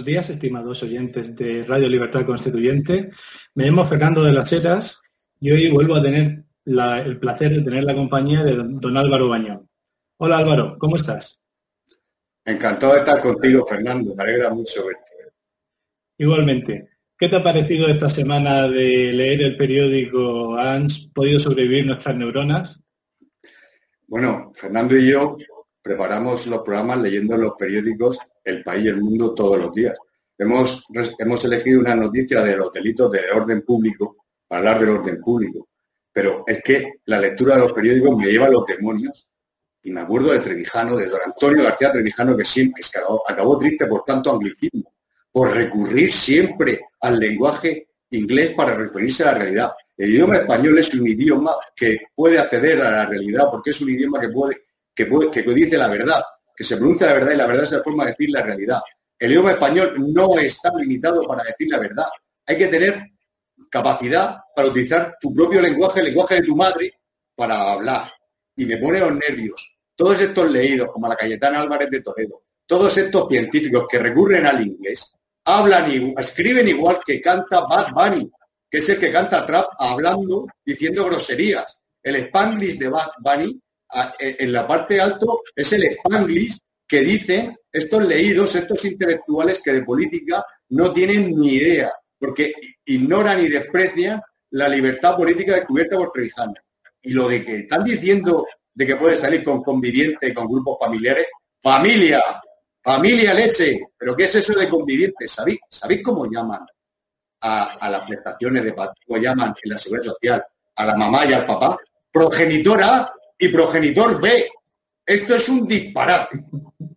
Buenos días, estimados oyentes de Radio Libertad Constituyente. Me llamo Fernando de las Heras y hoy vuelvo a tener el placer de tener la compañía de don Álvaro Bañón. Hola Álvaro, ¿cómo estás? Encantado de estar contigo, Fernando. Me alegra mucho verte. Igualmente. ¿Qué te ha parecido esta semana de leer el periódico ¿Han podido sobrevivir nuestras neuronas? Bueno, Fernando y yo preparamos los programas leyendo los periódicos El País y el Mundo todos los días. Hemos, hemos elegido una noticia de los delitos del orden público para hablar del orden público. Pero es que la lectura de los periódicos me lleva a los demonios. Y me acuerdo de Trevijano, de don Antonio García Trevijano, que siempre acabó, acabó triste por tanto anglicismo, por recurrir siempre al lenguaje inglés para referirse a la realidad. El idioma español es un idioma que puede acceder a la realidad porque es un idioma que puede que, dice la verdad, que se pronuncia la verdad y la verdad es la forma de decir la realidad. El idioma español no está limitado para decir la verdad. Hay que tener capacidad para utilizar tu propio lenguaje, el lenguaje de tu madre, para hablar. Y me pone los nervios. Todos estos leídos, como la Cayetana Álvarez de Toledo, todos estos científicos que recurren al inglés, hablan y escriben igual que canta Bad Bunny, que es el que canta trap hablando, diciendo groserías. El Spanglish de Bad Bunny en la parte alto es el Spanglish que dicen estos leídos, estos intelectuales que de política no tienen ni idea, porque ignoran y desprecian la libertad política descubierta por Trevijano. Y lo de que están diciendo de que puede salir con convivientes, con grupos familiares, familia, familia leche. ¿Pero qué es eso de convivientes? ¿Sabéis, ¿sabéis cómo llaman a, las prestaciones de ¿Cómo llaman en la seguridad social a la mamá y al papá? Progenitora y progenitor B. Esto es un disparate.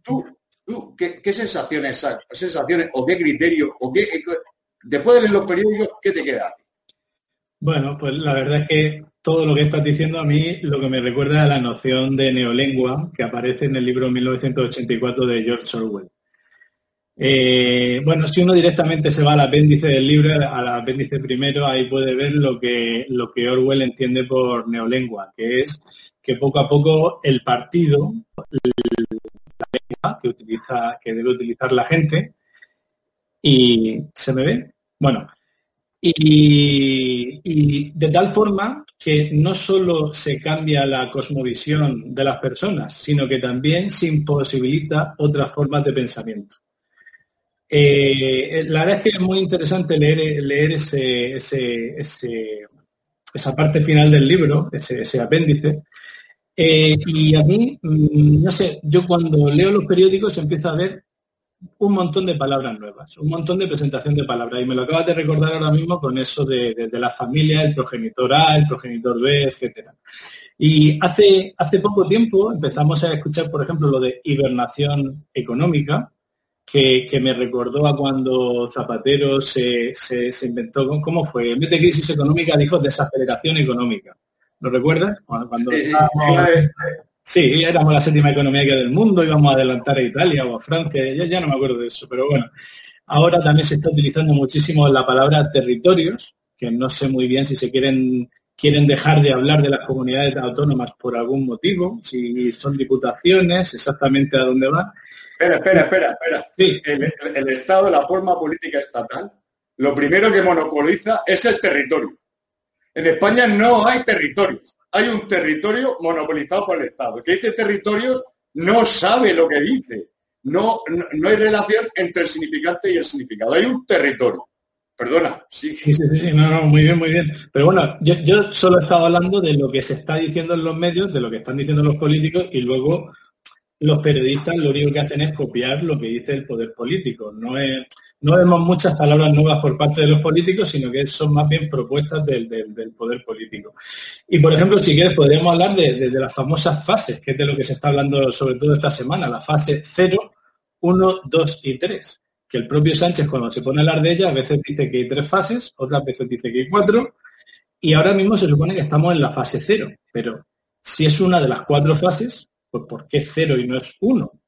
¿Tú, tú qué, sensaciones, sensaciones o qué criterio o qué, después de leer los periódicos, qué te queda? Bueno, pues la verdad es que todo lo que estás diciendo a mí lo que me recuerda a la noción de neolengua que aparece en el libro 1984 de George Orwell. Eh, bueno, si uno directamente se va al apéndice del libro, al apéndice primero, ahí puede ver lo que, lo que Orwell entiende por neolengua, que es que poco a poco el partido, la lengua que, utiliza, que debe utilizar la gente, y se me ve, bueno, y, de tal forma que no solo se cambia la cosmovisión de las personas, sino que también se imposibilita otras formas de pensamiento. Eh, la verdad es que es muy interesante leer, leer ese, esa parte final del libro, ese apéndice, eh, y a mí, mm, no sé, yo cuando leo los periódicos empiezo a ver un montón de palabras nuevas, un montón de presentación de palabras. Y me lo acabas de recordar ahora mismo con eso de, la familia, el progenitor A, el progenitor B, etcétera. Y hace, hace poco tiempo empezamos a escuchar, por ejemplo, lo de hibernación económica, que, me recordó a cuando Zapatero se, se, se, inventó, ¿cómo fue? En vez de crisis económica dijo desaceleración económica. ¿Lo recuerdas? Cuando sí, éramos, la séptima economía del mundo, íbamos a adelantar a Italia o a Francia, ya, ya no me acuerdo de eso, pero bueno. Ahora también se está utilizando muchísimo la palabra territorios, que no sé muy bien si se quieren quieren dejar de hablar de las comunidades autónomas por algún motivo, si son diputaciones, exactamente a dónde van. Espera, espera, espera, espera. Sí. El, el Estado, la forma política estatal, lo primero que monopoliza es el territorio. En España no hay territorios. Hay un territorio monopolizado por el Estado. Que dice territorios no sabe lo que dice. No, no, hay relación entre el significante y el significado. Hay un territorio. Perdona. Sí, sí, sí, sí. No, no, muy bien, muy bien. Pero bueno, yo, yo solo estaba hablando de lo que se está diciendo en los medios, de lo que están diciendo los políticos y luego los periodistas lo único que hacen es copiar lo que dice el poder político. No, vemos muchas palabras nuevas por parte de los políticos, sino que son más bien propuestas del, poder político. Y, por ejemplo, si quieres, podríamos hablar de, las famosas fases, que es de lo que se está hablando sobre todo esta semana, la fase 0, 1, 2 y 3. Que el propio Sánchez, cuando se pone a hablar de ella, a veces dice que hay tres fases, otras veces dice que hay cuatro, y ahora mismo se supone que estamos en la fase 0. Pero si es una de las cuatro fases, pues ¿por qué cero y no es uno?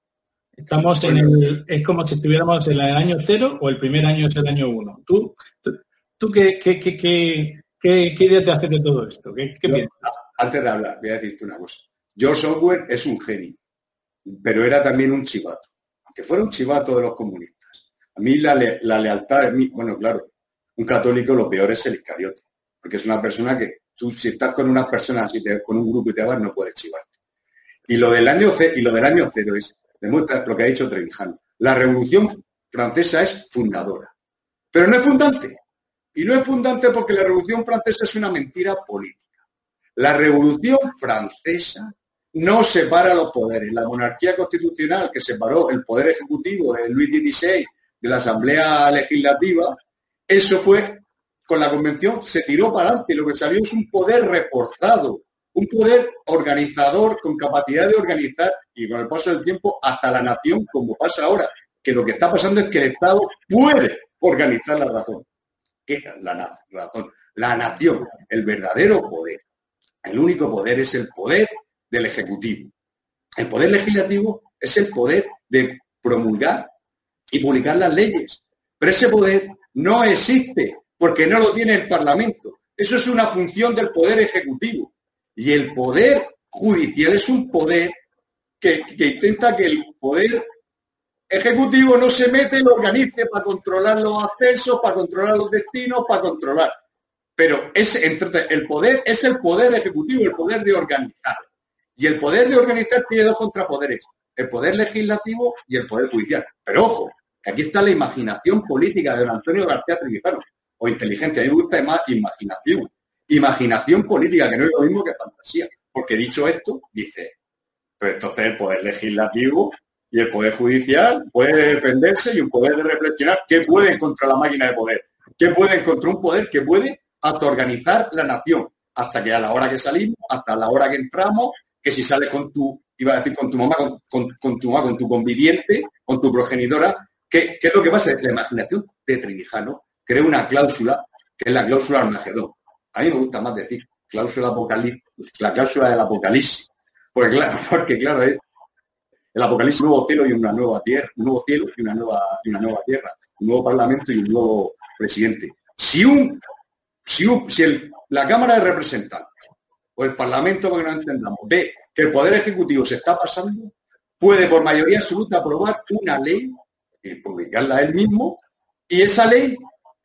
Estamos en el, es como si estuviéramos en el año cero o el primer año es el año uno. ¿Tú, tú, qué, qué, qué, qué, idea te haces de todo esto? ¿Qué, piensas? Antes de hablar, voy a decirte una cosa. George Orwell es un genio, pero era también un chivato. Aunque fuera un chivato de los comunistas. A mí la, la lealtad, mí, bueno, claro, un católico lo peor es el iscariote, porque es una persona que tú si estás con unas personas y te, con un grupo y te vas, no puedes chivarte. Y lo del año, y lo del año cero es, demuestra lo que ha dicho Trevijano. La Revolución Francesa es fundadora, pero no es fundante. Y no es fundante porque la Revolución Francesa es una mentira política. La Revolución Francesa no separa los poderes. La monarquía constitucional que separó el poder ejecutivo de Luis XVI de la Asamblea Legislativa, eso fue con la convención, se tiró para adelante. Lo que salió es un poder reforzado, un poder organizador con capacidad de organizar y con el paso del tiempo hasta la nación, como pasa ahora, que lo que está pasando es que el Estado puede organizar la razón. ¿Qué la razón? La nación, el verdadero poder. El único poder es el poder del Ejecutivo. El poder legislativo es el poder de promulgar y publicar las leyes. Pero ese poder no existe porque no lo tiene el Parlamento. Eso es una función del poder ejecutivo. Y el poder judicial es un poder que, intenta que el poder ejecutivo no se mete y lo organice para controlar los ascensos, para controlar los destinos, para controlar. Pero el poder es el poder ejecutivo, el poder de organizar. Y el poder de organizar tiene dos contrapoderes, el poder legislativo y el poder judicial. Pero ojo, que aquí está la imaginación política de don Antonio García Trevijano, o inteligencia. A mí me gusta más imaginación imaginación política, que no es lo mismo que fantasía. Porque dicho esto, dice, pues entonces el poder legislativo y el poder judicial puede defenderse y un poder de reflexionar qué pueden contra la máquina de poder, qué pueden contra un poder que puede autoorganizar la nación, hasta que a la hora que salimos, hasta la hora que entramos, que si sales con tu, iba a decir con tu mamá, con, tu mamá, con tu conviviente, con tu progenitora, ¿qué, ¿qué, es lo que pasa? La imaginación de Trinijano crea una cláusula, que es la cláusula Armagedón. A mí me gusta más decir cláusula apocalipsis, la cláusula del apocalipsis. Porque claro, porque es el apocalipsis un nuevo cielo y una nueva tierra, un nuevo cielo y una nueva, una nueva tierra, un nuevo parlamento y un nuevo presidente. Si un, si, si la Cámara de Representantes o el Parlamento, para que no entendamos, ve que el Poder Ejecutivo se está pasando, puede por mayoría absoluta aprobar una ley y publicarla él mismo, y esa ley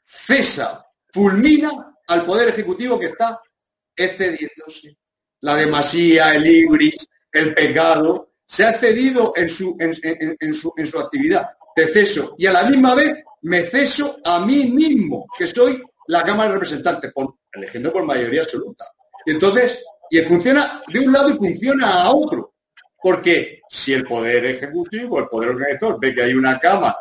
cesa, fulmina al Poder Ejecutivo que está excediéndose. La demasía, el ibris, el pecado, se ha excedido en su, en, su, en su actividad. Te ceso. Y a la misma vez me ceso a mí mismo, que soy la Cámara de Representantes, por, eligiendo por mayoría absoluta. Y entonces, y funciona de un lado y funciona a otro. Porque si el Poder Ejecutivo, el Poder Organizador, ve que hay una Cámara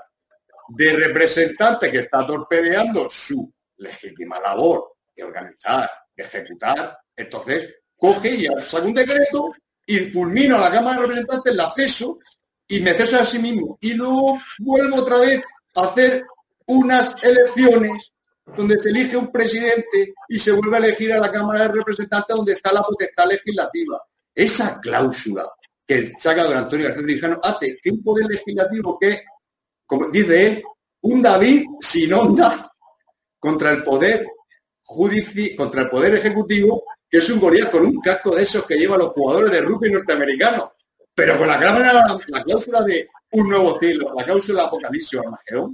de representantes que está torpedeando su legítima labor organizar, ejecutar. Entonces, coge y saca un decreto y fulmino a la Cámara de Representantes, el acceso y me ceso a sí mismo. Y luego vuelvo otra vez a hacer unas elecciones donde se elige un presidente y se vuelve a elegir a la Cámara de Representantes donde está la potestad legislativa. Esa cláusula que saca don Antonio García Trijano hace que un poder legislativo que, como dice él, un David sin onda contra el poder contra el Poder Ejecutivo, que es un gorila con un casco de esos que llevan los jugadores de rugby norteamericanos, pero con la, la cláusula de un nuevo cielo, la cláusula de Apocalipsis Armagedón.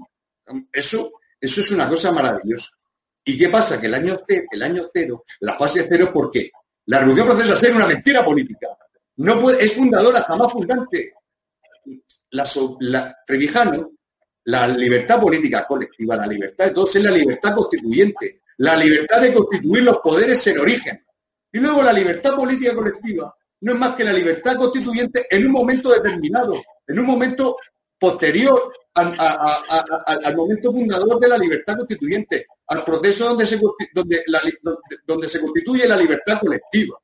Eso, eso es una cosa maravillosa. ¿Y qué pasa? Que el año cero, el año cero la fase cero, ¿por qué? La Revolución Francesa ser una mentira política. No puede, es fundadora, jamás fundante. La, la, Trevijano, la libertad política colectiva, la libertad de todos es la libertad constituyente la libertad de constituir los poderes en origen. Y luego la libertad política colectiva no es más que la libertad constituyente en un momento determinado, en un momento posterior al, momento fundador de la libertad constituyente, al proceso donde se, donde, donde se constituye la libertad colectiva.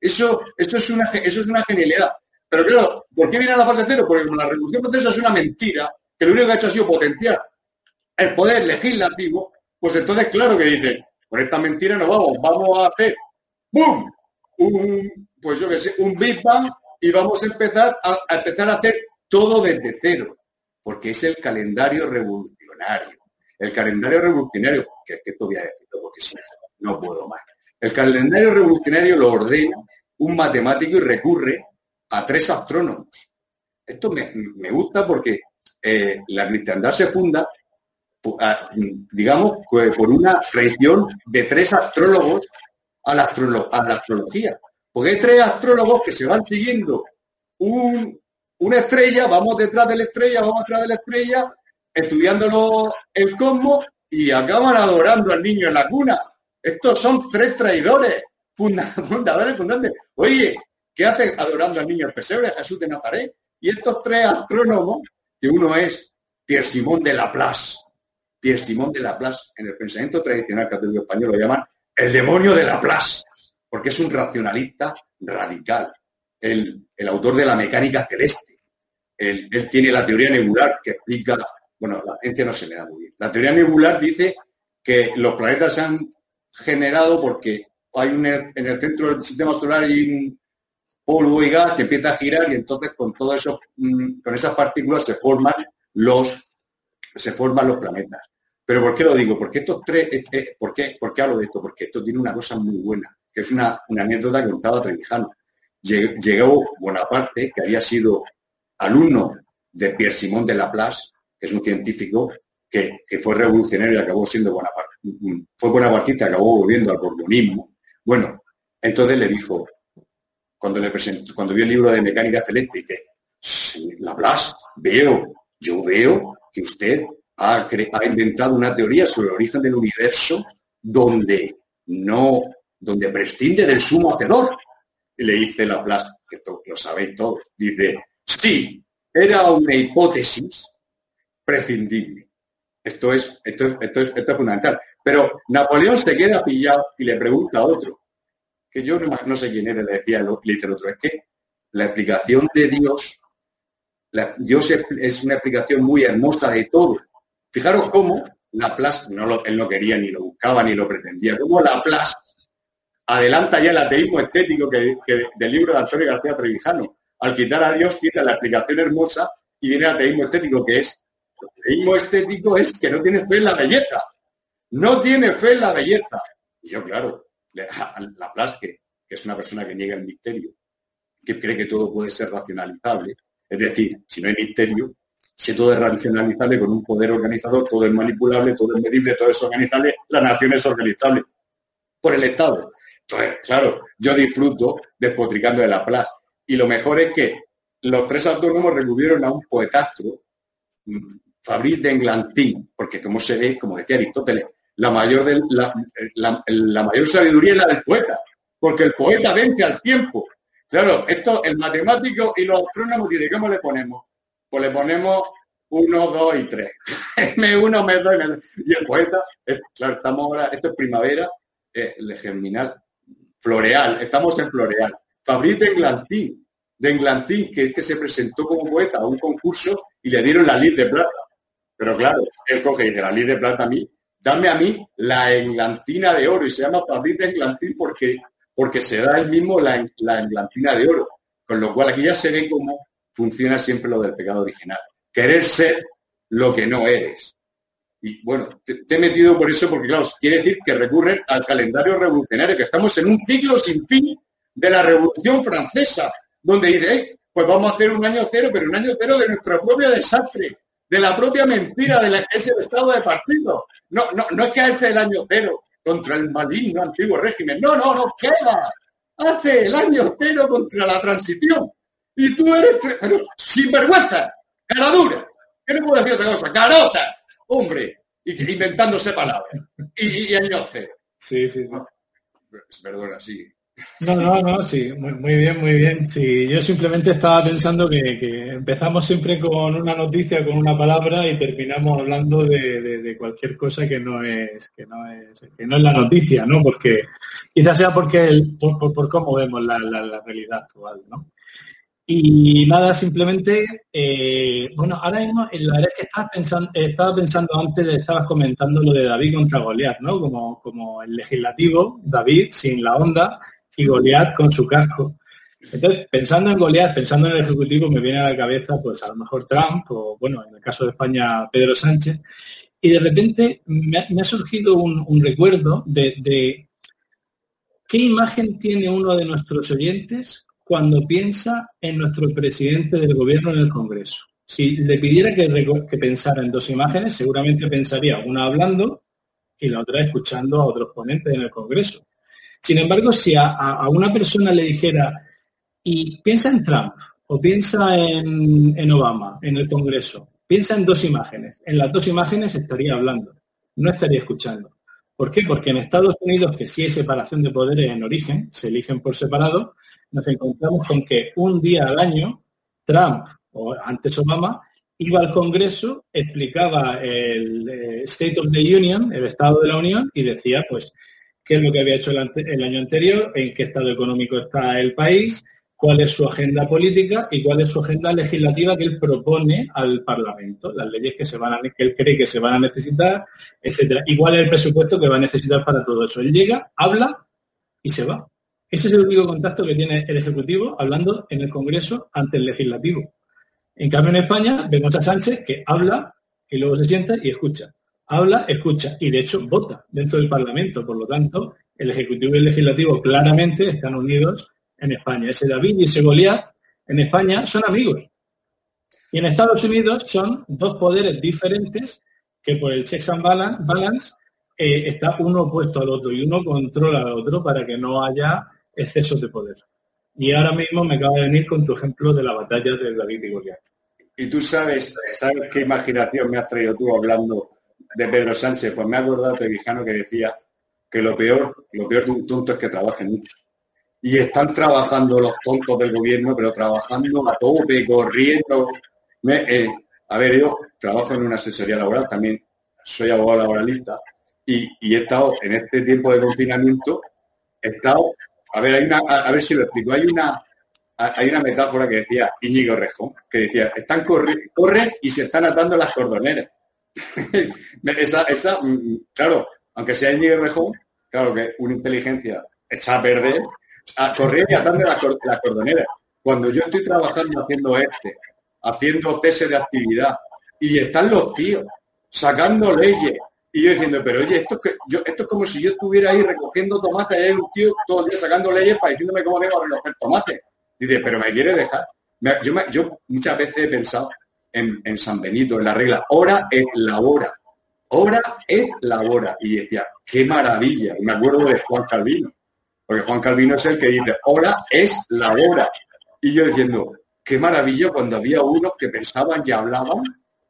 Eso, eso, es una, eso es una genialidad. Pero claro, ¿por qué viene a la fase cero? Porque la revolución francesa es una mentira, que lo único que ha hecho ha sido potenciar el poder legislativo, pues entonces claro que dicen, por esta mentira no vamos, vamos a hacer ¡boom! Un, pues yo qué sé, un Big Bang y vamos a empezar a, empezar a hacer todo desde cero, porque es el calendario revolucionario. El calendario revolucionario, que, que esto voy a decirlo porque si no puedo más. El calendario revolucionario lo ordena un matemático y recurre a tres astrónomos. Esto me, gusta porque eh, la cristiandad se funda, digamos, por una tradición de tres astrólogos a la, astrología. Porque hay tres astrólogos que se van siguiendo una estrella, vamos detrás de la estrella, vamos detrás de la estrella, estudiándolo el cosmos y acaban adorando al niño en la cuna. Estos son tres traidores, fundadores, fundantes. Oye, ¿qué hacen adorando al niño el pesebre, Jesús de Nazaret? Y estos tres astrónomos, que uno es Pierre Simón de Laplace, Pierre Simón de Laplace, en el pensamiento tradicional católico español lo llaman el demonio de Laplace, porque es un racionalista radical, el, autor de la mecánica celeste. Él, tiene la teoría nebular que explica, bueno, la gente no se le da muy bien. La teoría nebular dice que los planetas se han generado porque hay un, en el centro del sistema solar hay un polvo y gas que empieza a girar y entonces con todo eso, mm, con esas partículas se forman los, se forman los planetas. Pero ¿por qué lo digo? Porque estos tres, eh, eh, ¿por, qué, ¿por qué hablo de esto? Porque esto tiene una cosa muy buena, que es una, anécdota que contaba Trevijano. Llegó Bonaparte, que había sido alumno de Pierre Simón de Laplace, que es un científico que, fue revolucionario y acabó siendo Bonaparte. Fue bonapartista, acabó volviendo al borbonismo. Bueno, entonces le dijo, cuando le presentó, cuando vio el libro de mecánica celeste, dice, Laplace, veo, yo veo que usted ha, inventado una teoría sobre el origen del universo donde no, donde prescinde del sumo hacedor. Y le dice Laplace, que esto lo sabéis todos, dice, sí, era una hipótesis prescindible. Esto es, esto es, esto es, esto es fundamental. Pero Napoleón se queda pillado y le pregunta a otro, que yo no, sé quién era, le decía, le dice el otro, es que la explicación de Dios, Dios es, una explicación muy hermosa de todo, Fijaros cómo Laplace, no él no quería ni lo buscaba ni lo pretendía, cómo Laplace adelanta ya el ateísmo estético que, del libro de Antonio García Trevijano. Al quitar a Dios, quita la explicación hermosa y viene el ateísmo estético, que es, el ateísmo estético es que no tiene fe en la belleza. No tiene fe en la belleza. Y yo, claro, Laplace, que, que es una persona que niega el misterio, que cree que todo puede ser racionalizable, es decir, si no hay misterio, si todo es racionalizable con un poder organizador, todo es manipulable, todo es medible, todo es organizable, la nación es organizable por el Estado. Entonces, claro, yo disfruto despotricando de la plaza. Y lo mejor es que los tres autónomos recurrieron a un poetastro, Fabrice de Englantín, porque como se ve, como decía Aristóteles, la mayor, la, mayor sabiduría es la del poeta, porque el poeta vence al tiempo. Claro, esto, el matemático y los astrónomos, ¿y cómo le ponemos? Pues le ponemos uno, dos y tres. M1, M2 y el poeta, claro, estamos ahora, esto es primavera, eh, germinal, floreal, estamos en floreal. Fabrice de Englantín, de Englantín, que es que se presentó como poeta a un concurso y le dieron la lid de plata. Pero claro, él coge y dice, la lid de plata a mí, dame a mí la englantina de oro y se llama Fabrice de Englantín porque, porque se da el mismo la, la englantina de oro. Con lo cual aquí ya se ve como funciona siempre lo del pecado original. Querer ser lo que no eres. Y bueno, te, he metido por eso porque, claro, quiere decir que recurren al calendario revolucionario, que estamos en un ciclo sin fin de la Revolución Francesa, donde dice, pues vamos a hacer un año cero, pero un año cero de nuestro propio desastre, de la propia mentira de la que es estado de partido. No, no, no es que hace el año cero contra el maligno antiguo régimen. No, no, no queda. Hace el año cero contra la transición. Y tú eres sinvergüenza, cara dura. ¿Qué no puedo decir otra cosa? Carota, hombre, y, inventándose palabras. Y, y años Sí, sí, sí. Perdona, sí. No, no, no, sí, muy, bien, muy bien. Sí, yo simplemente estaba pensando que, empezamos siempre con una noticia, con una palabra y terminamos hablando de, cualquier cosa que no es, que no es, que no es la noticia, ¿no? Porque quizás sea porque el, por, cómo vemos la, realidad actual, ¿no? Y nada, simplemente, eh, bueno, ahora mismo, la verdad es que estaba pensando, estaba pensando antes, estabas comentando lo de David contra Goliat, ¿no? Como, como el legislativo, David, sin la onda, y Goliat con su casco. Entonces, pensando en Goliat, pensando en el Ejecutivo, me viene a la cabeza, pues a lo mejor Trump, o bueno, en el caso de España, Pedro Sánchez, y de repente me ha, surgido un, recuerdo de, qué imagen tiene uno de nuestros oyentes cuando piensa en nuestro presidente del gobierno en el Congreso. Si le pidiera que, pensara en dos imágenes, seguramente pensaría una hablando y la otra escuchando a otros ponentes en el Congreso. Sin embargo, si a, una persona le dijera, y piensa en Trump o piensa en, Obama, en el Congreso, piensa en dos imágenes, en las dos imágenes estaría hablando, no estaría escuchando. ¿Por qué? Porque en Estados Unidos, que sí hay separación de poderes en origen, se eligen por separado, nos encontramos con que un día al año Trump, o antes Obama, iba al Congreso, explicaba el eh, State of the Union, el Estado de la Unión, y decía, pues, qué es lo que había hecho el, año anterior, en qué estado económico está el país, cuál es su agenda política y cuál es su agenda legislativa que él propone al Parlamento, las leyes que, se van a, que él cree que se van a necesitar, etcétera. Y cuál es el presupuesto que va a necesitar para todo eso. Él llega, habla y se va. Ese es el único contacto que tiene el Ejecutivo hablando en el Congreso ante el Legislativo. En cambio, en España vemos a Sánchez que habla y luego se sienta y escucha habla, escucha y de hecho vota dentro del Parlamento. Por lo tanto, el Ejecutivo y el Legislativo claramente están unidos en España. Ese David y ese Goliat en España son amigos. Y en Estados Unidos son dos poderes diferentes que por el checks and balance eh, está uno opuesto al otro y uno controla al otro para que no haya excesos de poder. Y ahora mismo me acaba de venir con tu ejemplo de la batalla de David y Goliat. Y tú sabes, ¿sabes qué imaginación me has traído tú hablando de Pedro Sánchez, pues me ha acordado Trevijano que decía que lo peor, lo peor de un tonto es que trabaje mucho. Y están trabajando los tontos del gobierno, pero trabajando a tope, corriendo. Eh, a ver, yo trabajo en una asesoría laboral, también soy abogado laboralista, y, he estado en este tiempo de confinamiento, he estado, a ver, hay una, a, ver si lo explico, hay una, hay una metáfora que decía Íñigo Rejón, que decía, están corren y se están atando las cordoneras. esa, esa, mm, claro, aunque sea Íñigo Rejón, claro que una inteligencia echa a perder, a correr y atarme la, la cordonera. Cuando yo estoy trabajando haciendo este, haciendo cese de actividad, y están los tíos sacando leyes, y yo diciendo, pero oye, esto es, como si yo estuviera ahí recogiendo tomates y hay un tío todo el día sacando leyes para diciéndome cómo debo recoger tomates. Dice, pero me quiere dejar. Yo, muchas veces he pensado, en, San Benito, en la regla, hora es la hora. Hora es la hora. Y decía, qué maravilla. Y me acuerdo de Juan Calvino, porque Juan Calvino es el que dice, hora es la hora. Y yo diciendo, qué maravilla cuando había unos que pensaban y hablaban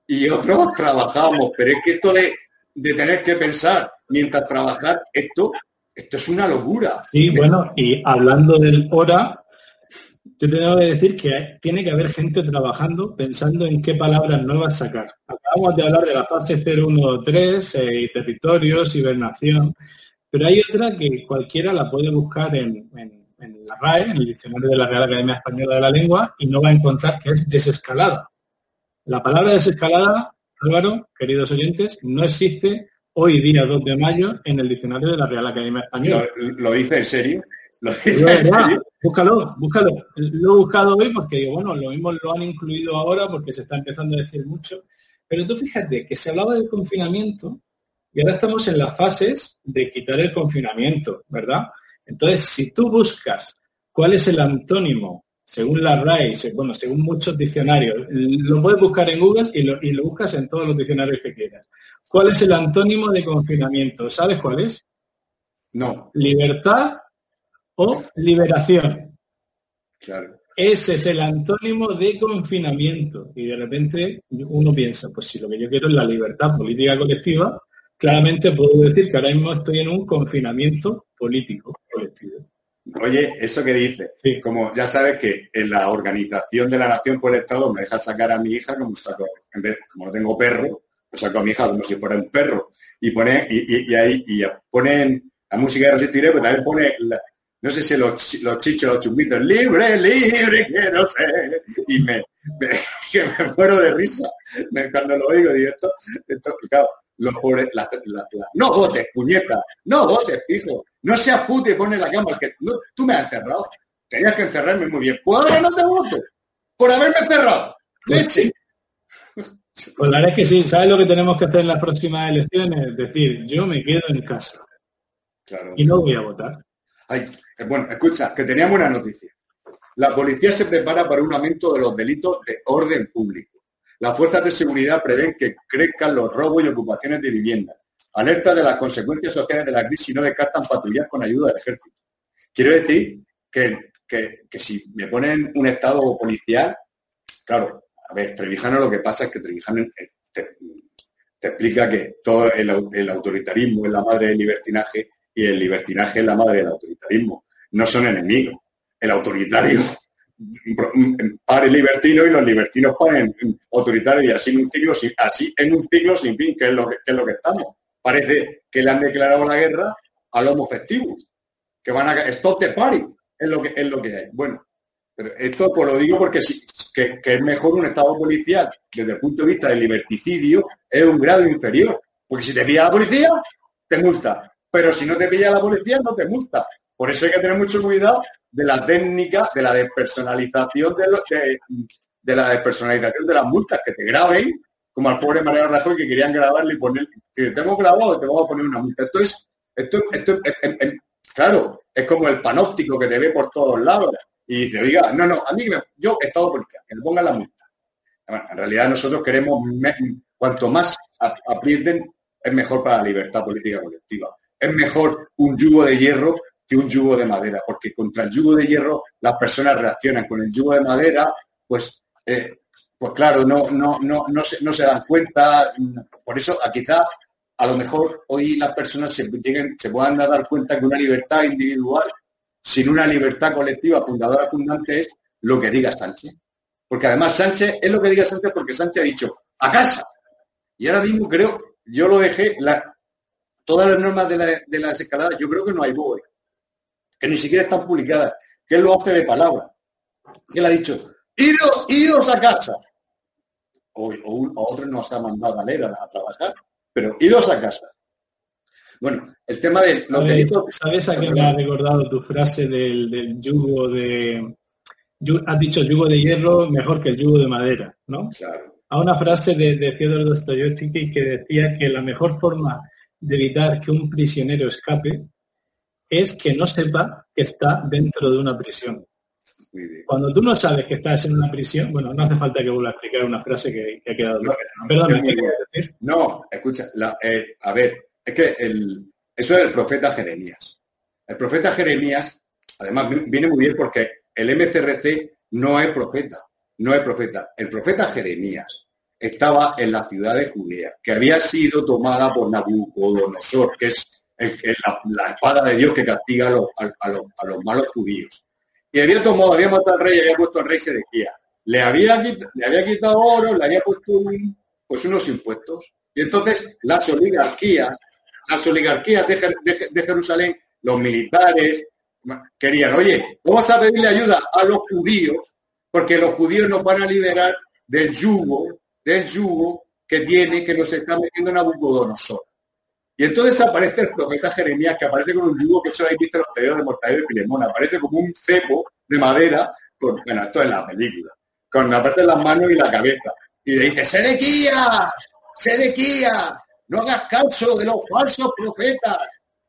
y otros trabajábamos. Pero es que esto de, de tener que pensar mientras trabajar, esto, esto es una locura. Sí, bueno, y hablando del hora, yo tengo que decir que tiene que haber gente trabajando pensando en qué palabras nuevas sacar. Acabamos de hablar de la fase 013 eh, y territorios, hibernación, pero hay otra que cualquiera la puede buscar en, la RAE, en el diccionario de la Real Academia Española de la Lengua, y no va a encontrar que es desescalada. La palabra desescalada, Álvaro, queridos oyentes, no existe hoy día 2 de mayo en el diccionario de la Real Academia Española. ¿Lo, dice en serio? búscalo, búscalo. Lo he buscado hoy porque, bueno, lo mismo lo han incluido ahora porque se está empezando a decir mucho. Pero tú fíjate que se hablaba del confinamiento y ahora estamos en las fases de quitar el confinamiento, ¿verdad? Entonces, si tú buscas cuál es el antónimo, según la RAI, bueno, según muchos diccionarios, lo puedes buscar en Google y lo, y lo buscas en todos los diccionarios que quieras. ¿Cuál es el antónimo de confinamiento? ¿Sabes cuál es? No. Libertad o liberación. Ese es el antónimo de confinamiento. Y de repente uno piensa, pues si lo que yo quiero es la libertad política colectiva, claramente puedo decir que ahora mismo estoy en un confinamiento político colectivo. Oye, eso que dice, como ya sabes que en la organización de la nación por el Estado me deja sacar a mi hija como saco, en vez, como no tengo perro, pues saco a mi hija como si fuera un perro. Y pone, y, ahí, y ponen la música de resistiré, pero también pone, no sé si los, los chichos, los chumbitos, libre, libre, quiero ser. Y me, que me muero de risa cuando lo oigo, y esto, esto claro, los pobres, no votes, puñeta, no votes, hijo, no seas puto y pone la cama, que tú me has encerrado, tenías que encerrarme muy bien, pues ahora no te voto, por haberme encerrado, leche. Pues la verdad es que sí, ¿sabes lo que tenemos que hacer en las próximas elecciones? Es decir, yo me quedo en casa. Claro. Y no voy a votar. Ay, eh, bueno, escucha, que teníamos una noticia. La policía se prepara para un aumento de los delitos de orden público. Las fuerzas de seguridad prevén que crezcan los robos y ocupaciones de vivienda. Alerta de las consecuencias sociales de la crisis y no descartan patrullas con ayuda del ejército. Quiero decir que, si me ponen un estado policial, claro, a ver, Trevijano lo que pasa es que Trevijano eh, te, explica que todo el, el, autoritarismo es la madre del libertinaje y el libertinaje es la madre del autoritarismo. No son enemigos. El autoritario pare libertino y los libertinos paren autoritarios y así en un ciclo, así en un ciclo sin fin, que es lo que, es lo que estamos. Parece que le han declarado la guerra al homo festivo, que van a stop the party, es lo que es lo que hay. Bueno, esto pues lo digo porque sí, que, es mejor un estado policial desde el punto de vista del liberticidio es un grado inferior, porque si te pilla la policía te multa, pero si no te pilla la policía no te multa. Por eso hay que tener mucho cuidado de la técnica de la despersonalización de, los, de, la despersonalización de las multas, que te graben, como al pobre María Rajoy que querían grabarle y poner, que te tengo grabado, te vamos a poner una multa. Esto es, esto, esto, claro, es como el panóptico que te ve por todos lados y dice, oiga, no, no, a mí yo estado policía, que le pongan la multa. en realidad nosotros queremos, cuanto más aprieten, es mejor para la libertad política colectiva. Es mejor un yugo de hierro que un yugo de madera, porque contra el yugo de hierro las personas reaccionan, con el yugo de madera, pues, eh, pues claro, no, no, no, no, se, dan cuenta, por eso quizá a lo mejor hoy las personas se, se puedan dar cuenta que una libertad individual sin una libertad colectiva fundadora fundante es lo que diga Sánchez. Porque además Sánchez es lo que diga Sánchez porque Sánchez ha dicho a casa. Y ahora mismo creo, yo lo dejé, todas las normas de la, las escaladas, yo creo que no hay BOE que ni siquiera están publicadas, que él lo hace de palabra. Que él ha dicho, iros, iros a casa. O, o, otros nos ha mandado a leer a, trabajar, pero iros a casa. Bueno, el tema de los delitos... ¿Sabes a qué me ha recordado tu frase del, yugo de... Has dicho yugo de hierro mejor que el yugo de madera, ¿no? Claro. A una frase de, de Fyodor Dostoyevsky que decía que la mejor forma de evitar que un prisionero escape es que no sepa que está dentro de una prisión. Cuando tú no sabes que estás en una prisión, bueno, no hace falta que vuelva a explicar una frase que, ha quedado. No, Perdón, ¿qué decir? No, escucha, eh, a ver, es que el, eso es el profeta Jeremías. El profeta Jeremías, además, viene muy bien porque el MCRC no es profeta, no es profeta. El profeta Jeremías estaba en la ciudad de Judea, que había sido tomada por Nabucodonosor, que es la, espada de Dios que castiga a los, a, los, malos judíos. Y había tomado, había matado al rey había puesto al rey Sedequía. Le había, le había quitado oro, le había puesto pues unos impuestos. Y entonces las oligarquías, las oligarquías de, Jerusalén, los militares, querían, oye, vamos a pedirle ayuda a los judíos, porque los judíos nos van a liberar del yugo, del yugo que tiene, que nos está metiendo Nabucodonosor. Y entonces aparece el profeta Jeremías, que aparece con un yugo que eso habéis visto en los pedidos de Mortadelo y Filemón, aparece como un cepo de madera, con, bueno, esto es la película, con de las manos y la cabeza. Y le dice, Sedequía, Sedequía, no hagas caso de los falsos profetas,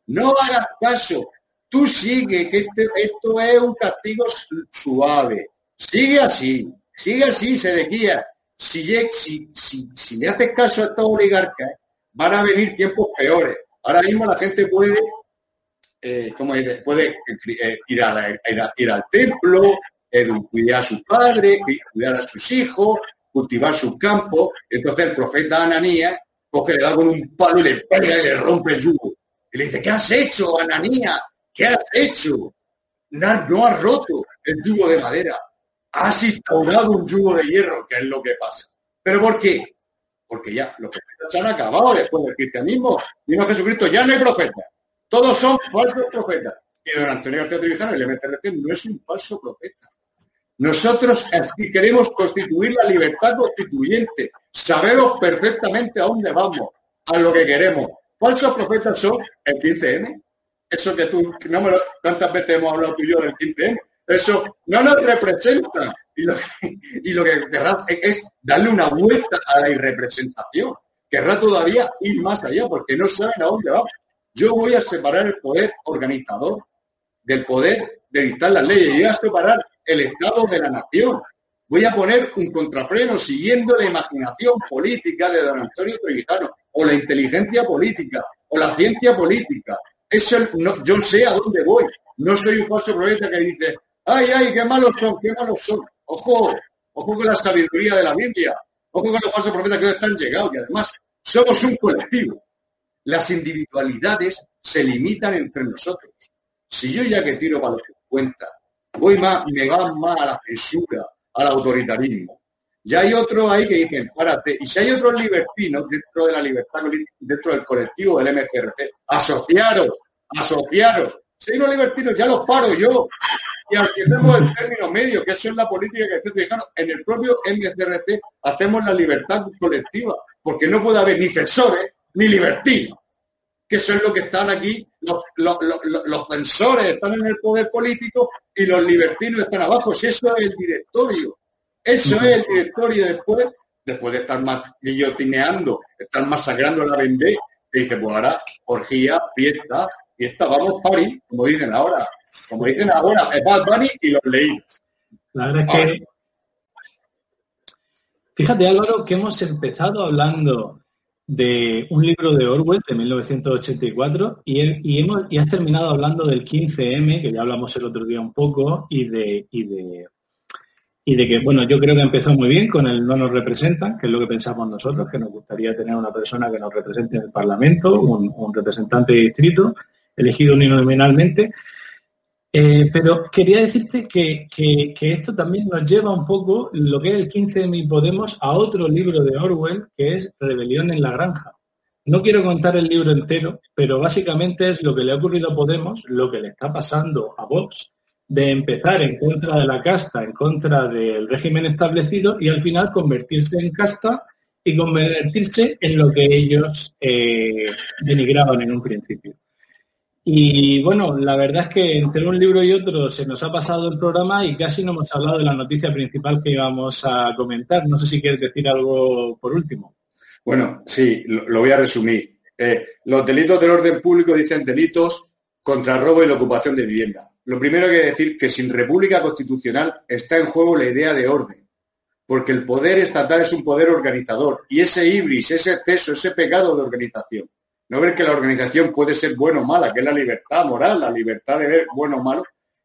no hagas caso. Tú sigue, que este, esto es un castigo suave. Sigue así, sigue así, Sedequía. Si, si, si, si le haces caso a estos oligarcas, van a venir tiempos peores. Ahora mismo la gente puede, eh, puede eh, ir, al templo, cuidar a sus padres, cuidar a sus hijos, cultivar sus campos. Entonces el profeta Ananías coge, le da con un palo y le pega y le rompe el yugo. Y le dice, ¿qué has hecho, Ananías? ¿Qué has hecho? no ha roto el yugo de madera, has instaurado un yugo de hierro, que es lo que pasa. ¿Pero por qué? Porque ya los profetas se han acabado después del cristianismo. Vino Jesucristo, ya no hay profetas. Todos son falsos profetas. Y don Antonio García Trevijano, el MTRC, no es un falso profeta. Nosotros queremos constituir la libertad constituyente. Sabemos perfectamente a dónde vamos, a lo que queremos. Falsos profetas son el 15M. Eso que tú, no me lo, tantas veces hemos hablado tú y yo del 15M. Eso no nos representa. Y lo, y lo que querrá es darle una vuelta a la irrepresentación. Querrá todavía ir más allá porque no saben a dónde vamos. Yo voy a separar el poder organizador del poder de dictar las leyes. Voy a separar el Estado de la nación. Voy a poner un contrafreno siguiendo la imaginación política de don Antonio Trevijano, o la inteligencia política, o la ciencia política. Eso no, yo sé a dónde voy. No soy un falso profeta que dice, ay, ay, qué malos son, qué malos son. Ojo, ojo con la sabiduría de la Biblia. Ojo con los falsos profetas que están llegados, y además somos un colectivo. Las individualidades se limitan entre nosotros. Si yo ya que tiro para los 50 voy más, me va más a la censura, al autoritarismo. Ya hay otros ahí que dicen, párate, y si hay otros libertinos dentro de la libertad, dentro del colectivo del MCRC, asociaros, asociaros. Si hay unos libertinos, ya los paro yo. Y hacemos el término medio, que eso es la política que estoy fijando. En el propio MCRC hacemos la libertad colectiva, porque no puede haber ni censores ni libertinos que eso es lo que están aquí, los, censores están en el poder político y los libertinos están abajo. Si eso es el directorio, eso es el directorio después, después de estar más guillotineando, estar masacrando la vendé, que dice, pues ahora, orgía, fiesta, fiesta, vamos party, como dicen ahora, como dicen ahora, es Bad Bunny y los leí. La verdad es que, fíjate Álvaro, que hemos empezado hablando de un libro de Orwell de 1984 y, hemos, y has terminado hablando del 15M, que ya hablamos el otro día un poco, y de, y de, y de que, bueno, yo creo que empezó muy bien con el no nos representan, que es lo que pensamos nosotros, que nos gustaría tener una persona que nos represente en el Parlamento, un, un representante de distrito, elegido uninominalmente, eh, pero quería decirte que, esto también nos lleva un poco, lo que es el 15 de mi Podemos, a otro libro de Orwell, que es Rebelión en la Granja. No quiero contar el libro entero, pero básicamente es lo que le ha ocurrido a Podemos, lo que le está pasando a Vox, de empezar en contra de la casta, en contra del régimen establecido y al final convertirse en casta y convertirse en lo que ellos eh, denigraban en un principio. Y bueno, la verdad es que entre un libro y otro se nos ha pasado el programa y casi no hemos hablado de la noticia principal que íbamos a comentar. No sé si quieres decir algo por último. Bueno, sí, lo, voy a resumir. Eh, los delitos del orden público dicen delitos contra robo y la ocupación de vivienda. Lo primero que decir que sin república constitucional está en juego la idea de orden, porque el poder estatal es un poder organizador y ese ibris, ese exceso, ese pecado de organización no ver que la organización puede ser buena o mala, que es la libertad moral, la libertad de ver bueno o malo,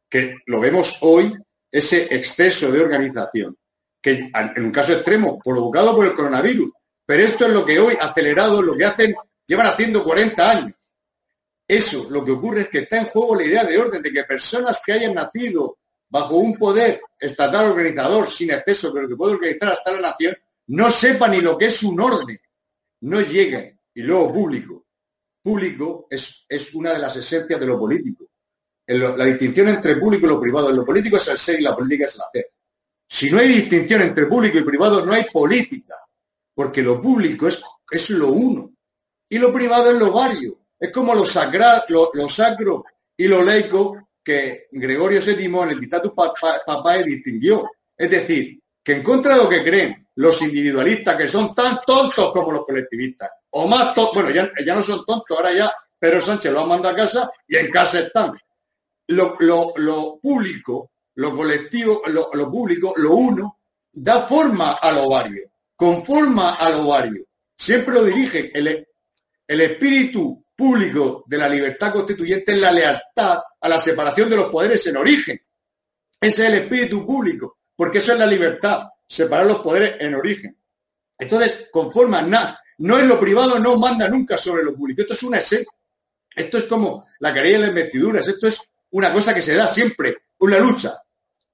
que lo vemos hoy, ese exceso de organización, que en un caso extremo, provocado por el coronavirus, pero esto es lo que hoy, acelerado, lo que hacen, llevan haciendo 40 años. Eso, lo que ocurre es que está en juego la idea de orden, de que personas que hayan nacido bajo un poder estatal organizador sin exceso, pero que puede organizar hasta la nación, no sepan ni lo que es un orden, no lleguen. Y luego público, público es, es una de las esencias de lo político. la distinción entre público y lo privado en lo político es el ser y la política es el hacer. Si no hay distinción entre público y privado, no hay política, porque lo público es, es lo uno y lo privado es lo vario. Es como lo, sagrado, lo, sacro y lo laico que Gregorio VII en el dictatus papae distinguió. Es decir, que en contra de lo que creen los individualistas, que son tan tontos como los colectivistas, o más tontos, bueno, ya, ya, no son tontos, ahora ya Pedro Sánchez lo ha mandado a casa y en casa están. Lo, público, lo colectivo, lo, público, lo uno, da forma al ovario, conforma al ovario. Siempre lo dirige. El, el espíritu público de la libertad constituyente es la lealtad a la separación de los poderes en origen. Ese es el espíritu público, porque eso es la libertad, separar los poderes en origen. Entonces, conforma nada. No es lo privado, no manda nunca sobre lo público. Esto es una esencia. Esto es como la querella de las investiduras. Esto es una cosa que se da siempre, una lucha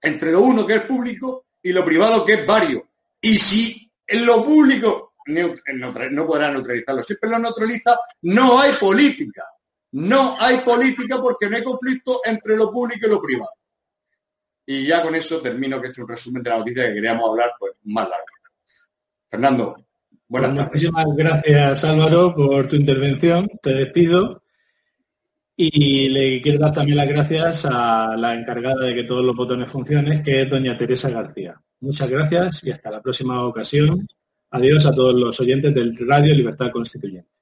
entre lo uno que es público y lo privado que es vario. Y si en lo público no podrá neutralizarlo, siempre lo neutraliza, no hay política. No hay política porque no hay conflicto entre lo público y lo privado. Y ya con eso termino, que hecho un resumen de la noticia que queríamos hablar pues, más largo. Fernando, buenas pues tardes. Muchísimas gracias, Álvaro, por tu intervención. Te despido. Y le quiero dar también las gracias a la encargada de que todos los botones funcionen, que es doña Teresa García. Muchas gracias y hasta la próxima ocasión. Adiós a todos los oyentes del Radio Libertad Constituyente.